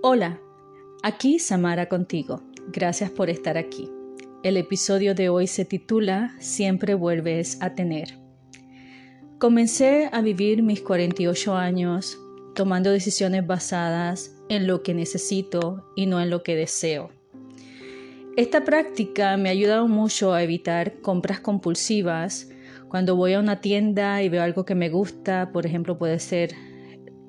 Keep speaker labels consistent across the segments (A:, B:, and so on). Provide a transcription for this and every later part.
A: Hola, aquí Samara contigo. Gracias por estar aquí. El episodio de hoy se titula Siempre vuelves a tener. Comencé a vivir mis 48 años tomando decisiones basadas en lo que necesito y no en lo que deseo. Esta práctica me ha ayudado mucho a evitar compras compulsivas. Cuando voy a una tienda y veo algo que me gusta, por ejemplo puede ser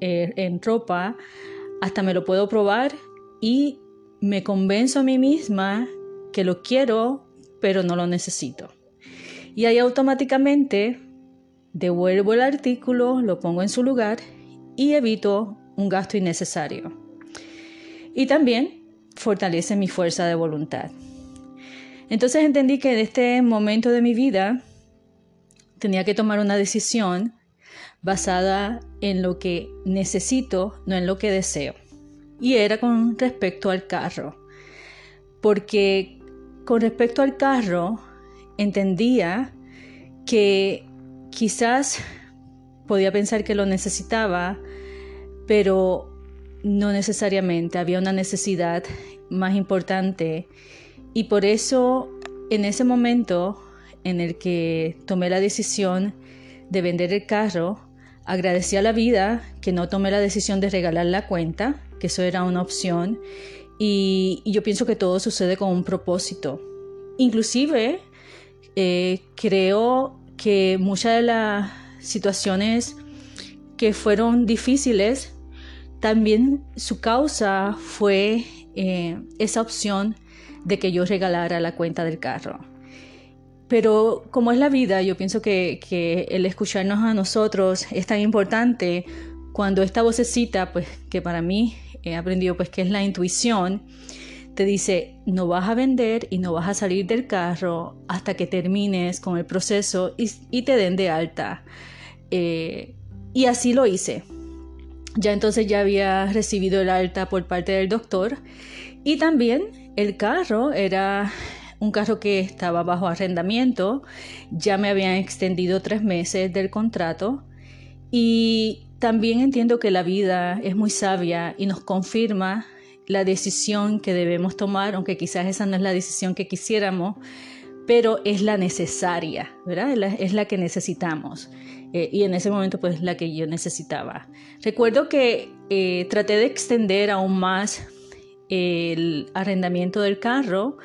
A: eh, en ropa, hasta me lo puedo probar y me convenzo a mí misma que lo quiero, pero no lo necesito. Y ahí automáticamente devuelvo el artículo, lo pongo en su lugar y evito un gasto innecesario. Y también fortalece mi fuerza de voluntad. Entonces entendí que en este momento de mi vida tenía que tomar una decisión basada en lo que necesito, no en lo que deseo. Y era con respecto al carro. Porque con respecto al carro entendía que quizás podía pensar que lo necesitaba, pero no necesariamente. Había una necesidad más importante. Y por eso en ese momento en el que tomé la decisión de vender el carro, Agradecí a la vida que no tomé la decisión de regalar la cuenta, que eso era una opción, y, yo pienso que todo sucede con un propósito. Inclusive, eh, creo que muchas de las situaciones que fueron difíciles, también su causa fue eh, esa opción de que yo regalara la cuenta del carro. Pero como es la vida, yo pienso que, el escucharnos a nosotros es tan importante cuando esta vocecita, pues que para mí he aprendido pues que es la intuición, te dice, no vas a vender y no vas a salir del carro hasta que termines con el proceso y, te den de alta. Eh, y así lo hice. Ya entonces ya había recibido el alta por parte del doctor y también el carro era un carro que estaba bajo arrendamiento, ya me habían extendido tres meses del contrato y también entiendo que la vida es muy sabia y nos confirma la decisión que debemos tomar, aunque quizás esa no es la decisión que quisiéramos, pero es la necesaria, ¿verdad? Es la, que necesitamos. Eh, y en ese momento, pues, la que yo necesitaba. Recuerdo que eh, traté de extender aún más el arrendamiento del carro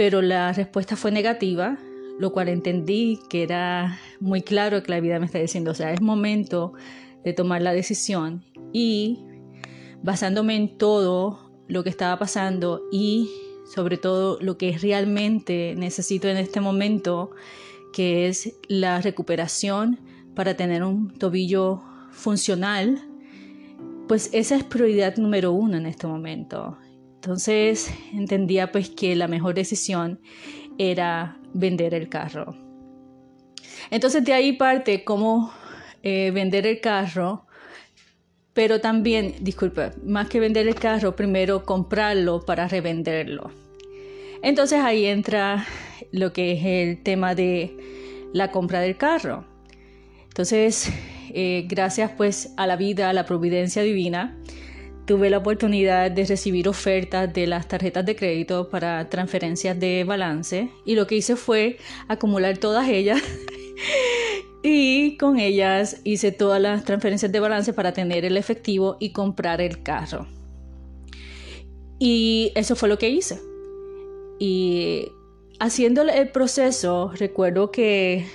A: pero la respuesta fue negativa, lo cual entendí que era muy claro que la vida me está diciendo, o sea, es momento de tomar la decisión y basándome en todo lo que estaba pasando y sobre todo lo que realmente necesito en este momento, que es la recuperación para tener un tobillo funcional, pues esa es prioridad número uno en este momento. Entonces entendía pues que la mejor decisión era vender el carro. Entonces de ahí parte cómo eh, vender el carro, pero también, disculpa, más que vender el carro, primero comprarlo para revenderlo. Entonces ahí entra lo que es el tema de la compra del carro. Entonces, eh, gracias pues a la vida, a la providencia divina, tuve la oportunidad de recibir ofertas de las tarjetas de crédito para transferencias de balance y lo que hice fue acumular todas ellas y con ellas hice todas las transferencias de balance para tener el efectivo y comprar el carro. Y eso fue lo que hice. Y haciendo el proceso, recuerdo que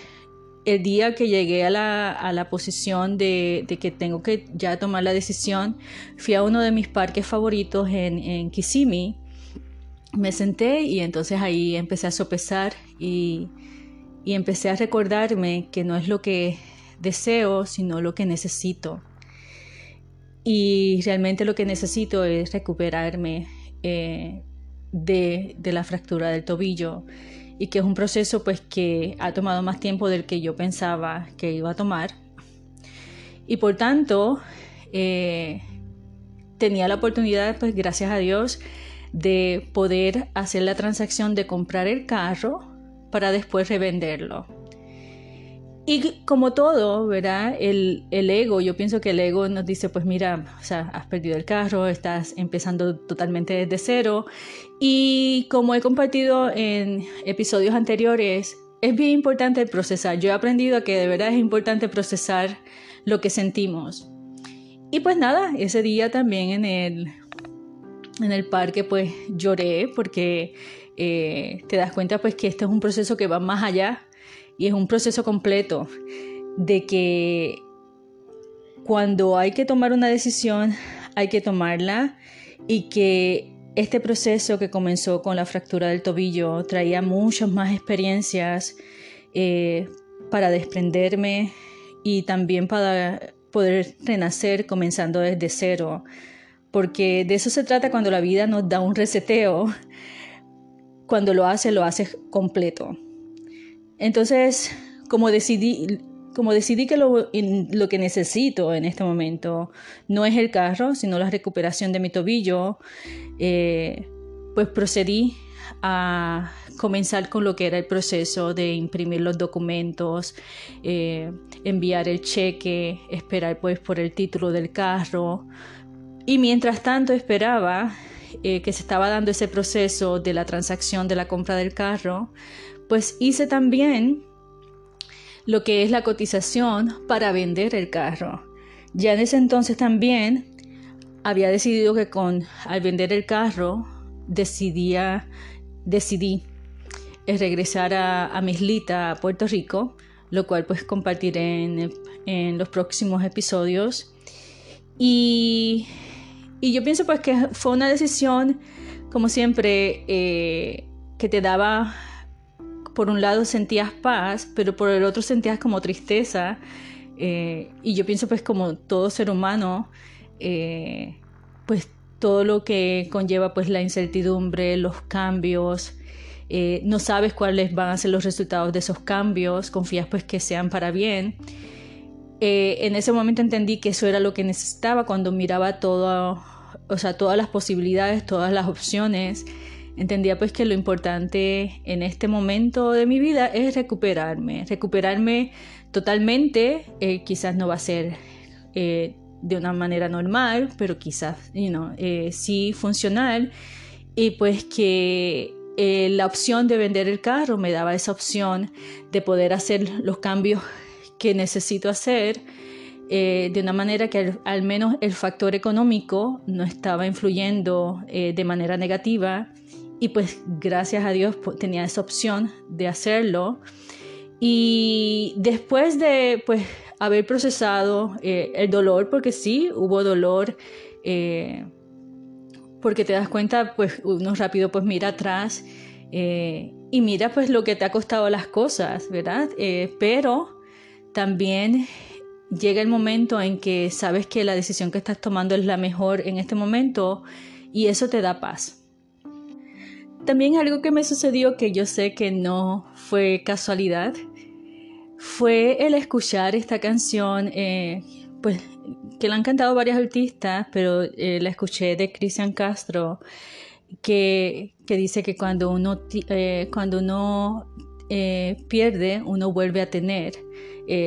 A: el día que llegué a la, posición de, que tengo que ya tomar la decisión, fui a uno de mis parques favoritos en, en Kissimmee, me senté y entonces ahí empecé a sopesar y, y empecé a recordarme que no es lo que deseo, sino lo que necesito. Y realmente lo que necesito es recuperarme eh, de, de la fractura del tobillo y que es un proceso pues que ha tomado más tiempo del que yo pensaba que iba a tomar. Y por tanto, eh, tenía la oportunidad, pues gracias a Dios, de poder hacer la transacción de comprar el carro para después revenderlo. Y como todo, ¿verdad? El, el, ego, yo pienso que el ego nos dice, pues mira, o sea, has perdido el carro, estás empezando totalmente desde cero. Y como he compartido en episodios anteriores, es bien importante procesar. Yo he aprendido que de verdad es importante procesar lo que sentimos. Y pues nada, ese día también en el, en el parque pues lloré porque eh, te das cuenta pues que este es un proceso que va más allá y es un proceso completo de que cuando hay que tomar una decisión hay que tomarla y que este proceso que comenzó con la fractura del tobillo traía muchas más experiencias eh, para desprenderme y también para poder renacer comenzando desde cero, porque de eso se trata cuando la vida nos da un reseteo, cuando lo hace, lo hace completo. Entonces, como decidí, como decidí que lo, que necesito en este momento no es el carro, sino la recuperación de mi tobillo, eh, pues procedí a comenzar con lo que era el proceso de imprimir los documentos, eh, enviar el cheque, esperar pues por el título del carro. Y mientras tanto esperaba eh, que se estaba dando ese proceso de la transacción de la compra del carro, pues hice también lo que es la cotización para vender el carro. Ya en ese entonces también había decidido que con al vender el carro decidía decidí regresar a, a Mislita, a Puerto Rico, lo cual pues compartiré en, los próximos episodios. Y, yo pienso pues que fue una decisión, como siempre, eh, que te daba, por un lado sentías paz, pero por el otro sentías como tristeza. Eh, y yo pienso pues como todo ser humano, eh, pues todo lo que conlleva pues la incertidumbre, los cambios, eh, no sabes cuáles van a ser los resultados de esos cambios, confías pues que sean para bien. En ese momento entendí que eso era lo que necesitaba cuando miraba todo, o sea, todas las posibilidades, todas las opciones. Entendía pues que lo importante en este momento de mi vida es recuperarme, recuperarme totalmente, eh, quizás no va a ser de una manera normal, pero quizás you know, eh, sí funcional. Y pues que eh, la opción de vender el carro me daba esa opción de poder hacer los cambios que necesito hacer eh, de una manera que al, menos el factor económico no estaba influyendo de manera negativa y pues gracias a Dios tenía esa opción de hacerlo y después de pues haber procesado eh, el dolor, porque sí, hubo dolor, eh, porque te das cuenta, pues uno rápido pues mira atrás eh, y mira pues lo que te ha costado las cosas, ¿verdad? pero también llega el momento en que sabes que la decisión que estás tomando es la mejor en este momento y eso te da paz. También algo que me sucedió que yo sé que no fue casualidad fue el escuchar esta canción, eh, pues que la han cantado varios artistas, pero eh, la escuché de Cristian Castro, que, dice que cuando uno, eh, cuando uno pierde, uno vuelve a tener,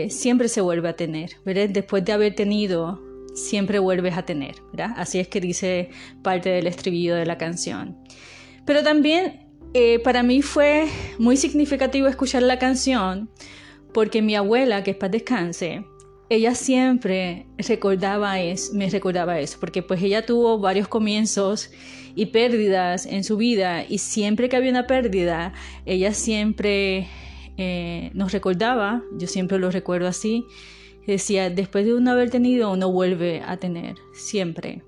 A: siempre se vuelve a tener, ¿verdad? Después de haber tenido, siempre vuelves a tener, ¿verdad? Así es que dice parte del estribillo de la canción. Pero también para mí fue muy significativo escuchar la canción porque mi abuela, que es para descanse, ella siempre recordaba eso, me recordaba eso, porque pues ella tuvo varios comienzos y pérdidas en su vida y siempre que había una pérdida, ella siempre eh, nos recordaba, yo siempre lo recuerdo así, decía, después de uno haber tenido, uno vuelve a tener, siempre.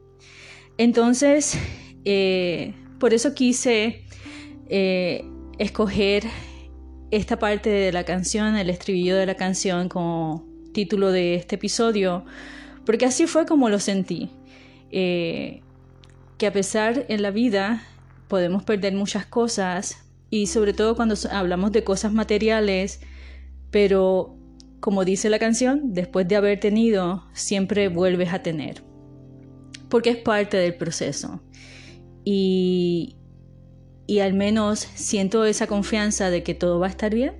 A: Entonces, eh, por eso quise eh, escoger esta parte de la canción, el estribillo de la canción como título de este episodio, porque así fue como lo sentí. Eh, que a pesar en la vida podemos perder muchas cosas y sobre todo cuando hablamos de cosas materiales, pero como dice la canción, después de haber tenido, siempre vuelves a tener, porque es parte del proceso. Y, y al menos siento esa confianza de que todo va a estar bien.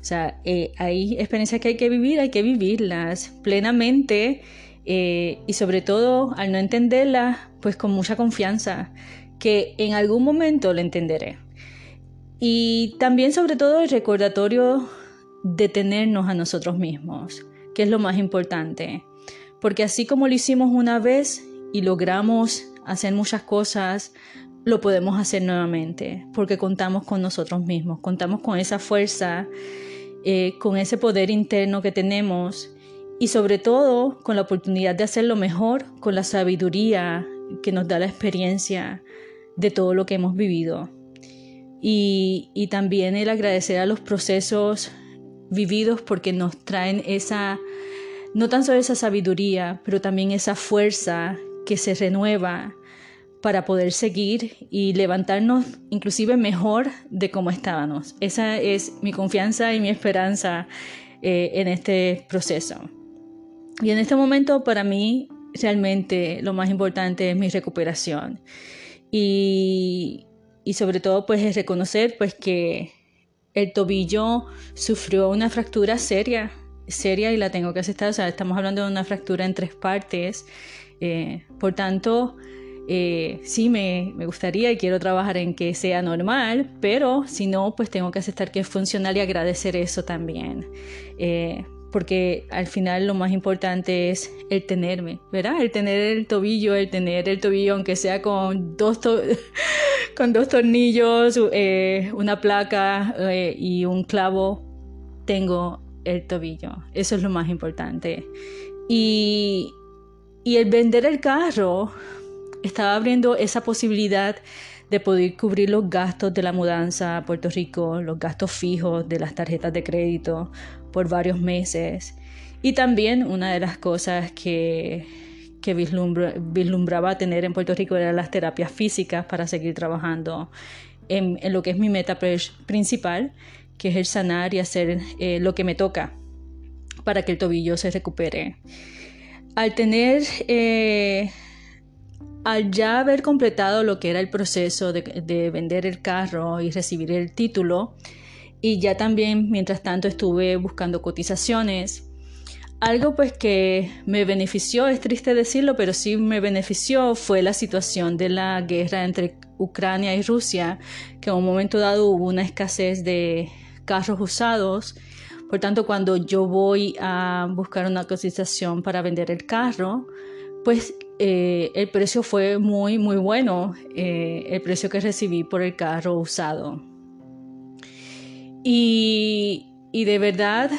A: O sea, eh, hay experiencias que hay que vivir, hay que vivirlas plenamente eh, y sobre todo al no entenderlas, pues con mucha confianza, que en algún momento lo entenderé. Y también sobre todo el recordatorio de tenernos a nosotros mismos, que es lo más importante. Porque así como lo hicimos una vez y logramos hacer muchas cosas, lo podemos hacer nuevamente, porque contamos con nosotros mismos, contamos con esa fuerza, eh, con ese poder interno que tenemos y sobre todo con la oportunidad de hacerlo mejor, con la sabiduría que nos da la experiencia de todo lo que hemos vivido. Y, y también el agradecer a los procesos vividos porque nos traen esa, no tan solo esa sabiduría, pero también esa fuerza que se renueva para poder seguir y levantarnos inclusive mejor de cómo estábamos. Esa es mi confianza y mi esperanza eh, en este proceso. Y en este momento para mí realmente lo más importante es mi recuperación. Y, y sobre todo pues es reconocer pues que el tobillo sufrió una fractura seria, seria y la tengo que aceptar. O sea, estamos hablando de una fractura en tres partes. Eh, por tanto, eh, sí me, gustaría y quiero trabajar en que sea normal, pero si no, pues tengo que aceptar que es funcional y agradecer eso también. Eh, porque al final lo más importante es el tenerme, ¿verdad? El tener el tobillo, el tener el tobillo, aunque sea con dos, con dos tornillos, eh, una placa y un clavo, tengo el tobillo. Eso es lo más importante. Y, y el vender el carro estaba abriendo esa posibilidad de poder cubrir los gastos de la mudanza a Puerto Rico, los gastos fijos de las tarjetas de crédito por varios meses. Y también una de las cosas que, que vislumbraba tener en Puerto Rico eran las terapias físicas para seguir trabajando en, lo que es mi meta principal, que es el sanar y hacer eh, lo que me toca para que el tobillo se recupere. Al tener eh, al ya haber completado lo que era el proceso de, vender el carro y recibir el título, y ya también mientras tanto estuve buscando cotizaciones, algo pues que me benefició, es triste decirlo, pero sí me benefició fue la situación de la guerra entre Ucrania y Rusia, que en un momento dado hubo una escasez de carros usados. Por tanto, cuando yo voy a buscar una cotización para vender el carro, pues eh, el precio fue muy, muy bueno, eh, el precio que recibí por el carro usado. Y, de verdad,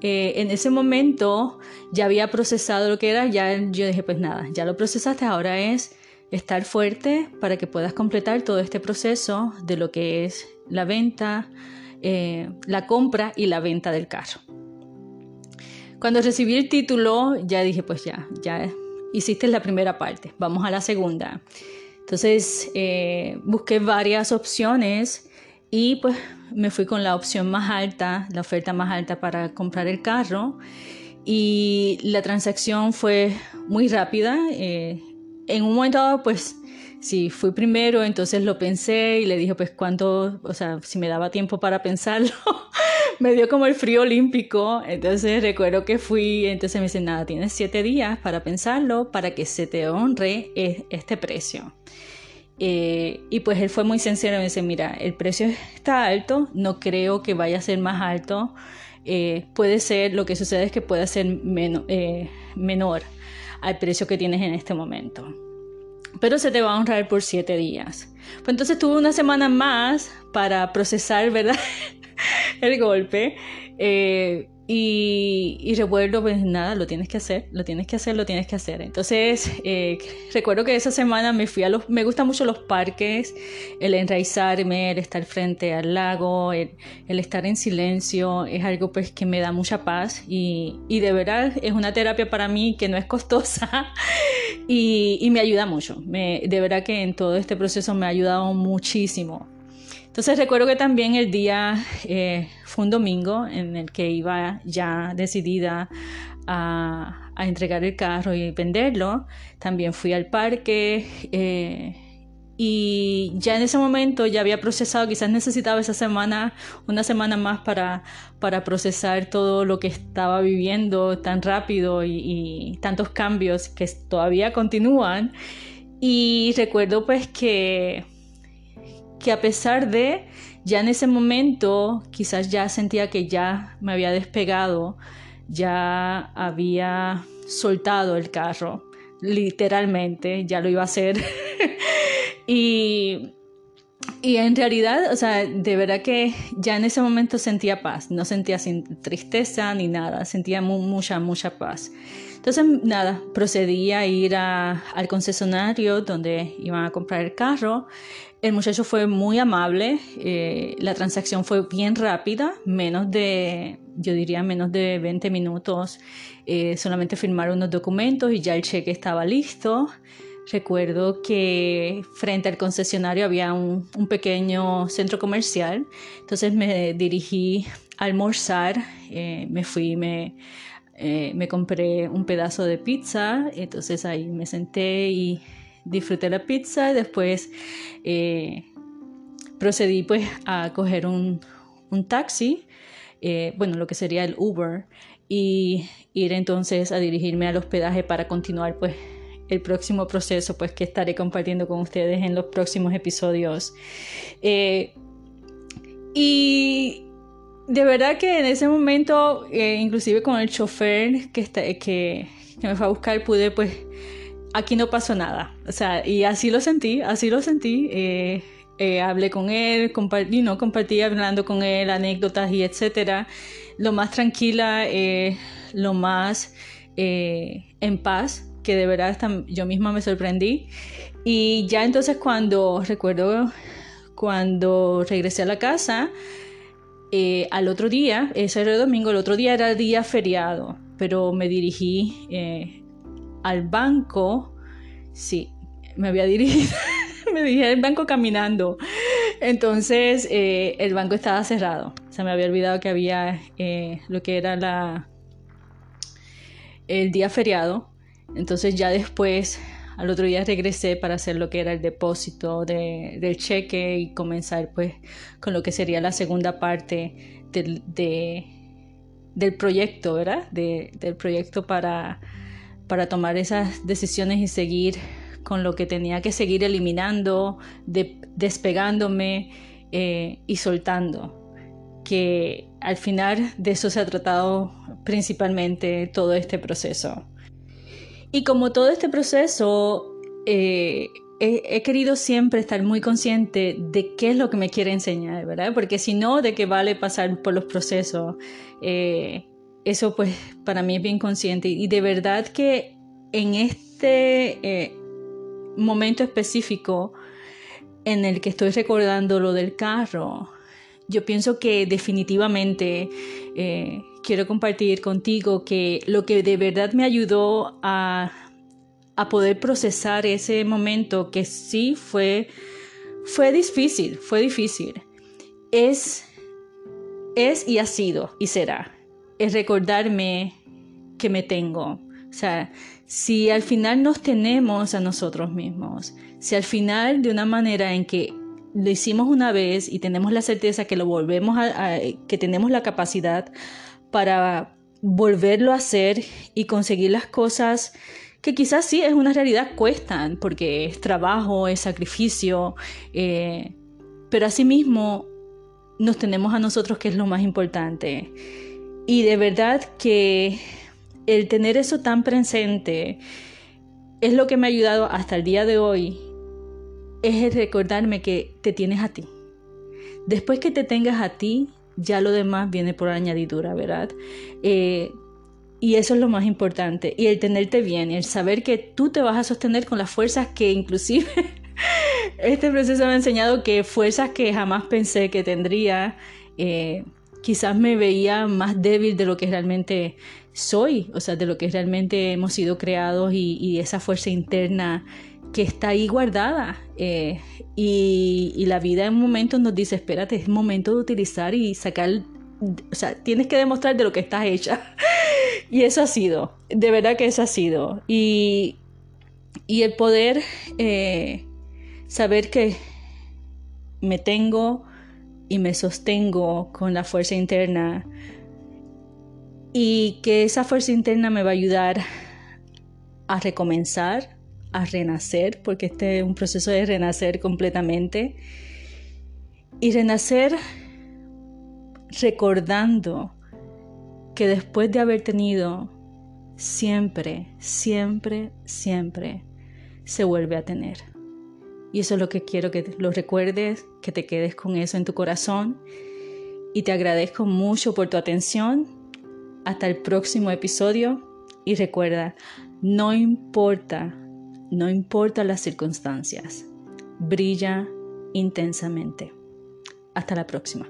A: eh, en ese momento ya había procesado lo que era, ya yo dije, pues nada, ya lo procesaste, ahora es estar fuerte para que puedas completar todo este proceso de lo que es la venta, la compra y la venta del carro. Cuando recibí el título, ya dije, pues ya, ya hiciste la primera parte, vamos a la segunda. Entonces eh, busqué varias opciones y pues me fui con la opción más alta, la oferta más alta para comprar el carro y la transacción fue muy rápida. Eh, en un momento dado pues si fui primero, entonces lo pensé y le dije pues cuánto, o sea, si me daba tiempo para pensarlo. me dio como el frío olímpico, entonces recuerdo que fui, entonces me dice, nada, tienes siete días para pensarlo, para que se te honre este precio. Eh, y pues él fue muy sincero, me dice, mira, el precio está alto, no creo que vaya a ser más alto, eh, puede ser, lo que sucede es que puede ser eh, menor al precio que tienes en este momento. Pero se te va a honrar por siete días. Pues entonces tuve una semana más para procesar, ¿verdad? el golpe. Eh, y, recuerdo, pues nada, lo tienes que hacer, lo tienes que hacer, lo tienes que hacer. Entonces, eh, recuerdo que esa semana me fui a los, me gustan mucho los parques, el enraizarme, el estar frente al lago, el, estar en silencio, es algo pues que me da mucha paz y, y de verdad es una terapia para mí que no es costosa y, me ayuda mucho. De verdad que en todo este proceso me ha ayudado muchísimo. Entonces recuerdo que también el día eh, fue un domingo en el que iba ya decidida a, entregar el carro y venderlo. También fui al parque eh, y ya en ese momento ya había procesado, quizás necesitaba esa semana, una semana más para, para procesar todo lo que estaba viviendo tan rápido y, tantos cambios que todavía continúan. Y recuerdo pues que, que a pesar de, ya en ese momento quizás ya sentía que ya me había despegado, ya había soltado el carro, literalmente, ya lo iba a hacer. Y, y en realidad, o sea, de verdad que ya en ese momento sentía paz, no sentía sin tristeza ni nada, sentía mucha, mucha paz. Entonces, nada, procedí a ir al concesionario donde iban a comprar el carro. El muchacho fue muy amable, eh, la transacción fue bien rápida, menos de, yo diría, menos de 20 minutos. Eh, solamente firmaron unos documentos y ya el cheque estaba listo. Recuerdo que frente al concesionario había un, pequeño centro comercial, entonces me dirigí a almorzar, eh, me fui, me, eh, me compré un pedazo de pizza, entonces ahí me senté y disfruté la pizza y después eh, procedí pues a coger un, un taxi, bueno, lo que sería el Uber, y ir entonces a dirigirme al hospedaje para continuar pues el próximo proceso pues que estaré compartiendo con ustedes en los próximos episodios. Eh, y de verdad que en ese momento, eh, inclusive con el chofer que, está, que, me fue a buscar, pude pues, aquí no pasó nada. O sea, y así lo sentí, así lo sentí. Eh, hablé con él, compartí, no, compartí hablando con él anécdotas y etcétera. Lo más tranquila, lo más en paz que de verdad yo misma me sorprendí. Y ya entonces cuando recuerdo cuando regresé a la casa, eh, al otro día, ese era el domingo, el otro día era el día feriado, pero me dirigí eh, al banco, sí, me había dirigido, me dirigí al banco caminando. Entonces eh, el banco estaba cerrado, se me había olvidado que había lo que era la, el día feriado. Entonces ya después, al otro día regresé para hacer lo que era el depósito del cheque y comenzar pues con lo que sería la segunda parte del, del proyecto, ¿verdad? del proyecto para, para tomar esas decisiones y seguir con lo que tenía que seguir eliminando, despegándome eh, y soltando. Que al final de eso se ha tratado principalmente todo este proceso. Y como todo este proceso, eh, he, querido siempre estar muy consciente de qué es lo que me quiere enseñar, ¿verdad? Porque si no, de qué vale pasar por los procesos. Eh, eso pues para mí es bien consciente. Y de verdad que en este eh, momento específico en el que estoy recordando lo del carro, yo pienso que definitivamente quiero compartir contigo que lo que de verdad me ayudó a, poder procesar ese momento que sí fue, fue difícil, fue difícil, es, es y ha sido y será, es recordarme que me tengo. O sea, si al final nos tenemos a nosotros mismos, si al final de una manera en que lo hicimos una vez y tenemos la certeza que lo volvemos a que tenemos la capacidad para volverlo a hacer y conseguir las cosas que quizás sí es una realidad cuestan, porque es trabajo, es sacrificio, eh, pero asimismo nos tenemos a nosotros que es lo más importante. Y de verdad que el tener eso tan presente es lo que me ha ayudado hasta el día de hoy, es el recordarme que te tienes a ti. Después que te tengas a ti, ya lo demás viene por añadidura, ¿verdad? Eh, y eso es lo más importante. Y el tenerte bien, el saber que tú te vas a sostener con las fuerzas que inclusive este proceso me ha enseñado que fuerzas que jamás pensé que tendría, eh, quizás me veía más débil de lo que realmente soy, o sea, de lo que realmente hemos sido creados y esa fuerza interna que está ahí guardada. Eh, y, la vida en un momento nos dice, espérate, es momento de utilizar y sacar, o sea, tienes que demostrar de lo que estás hecha. y eso ha sido, de verdad que eso ha sido. Y, y el poder eh, saber que me tengo y me sostengo con la fuerza interna y que esa fuerza interna me va a ayudar a recomenzar, a renacer, porque este es un proceso de renacer completamente. Y renacer recordando que después de haber tenido, siempre, siempre, siempre se vuelve a tener. Y eso es lo que quiero que lo recuerdes, que te quedes con eso en tu corazón. Y te agradezco mucho por tu atención. Hasta el próximo episodio. Y recuerda, no importa, no importa las circunstancias. Brilla intensamente. Hasta la próxima.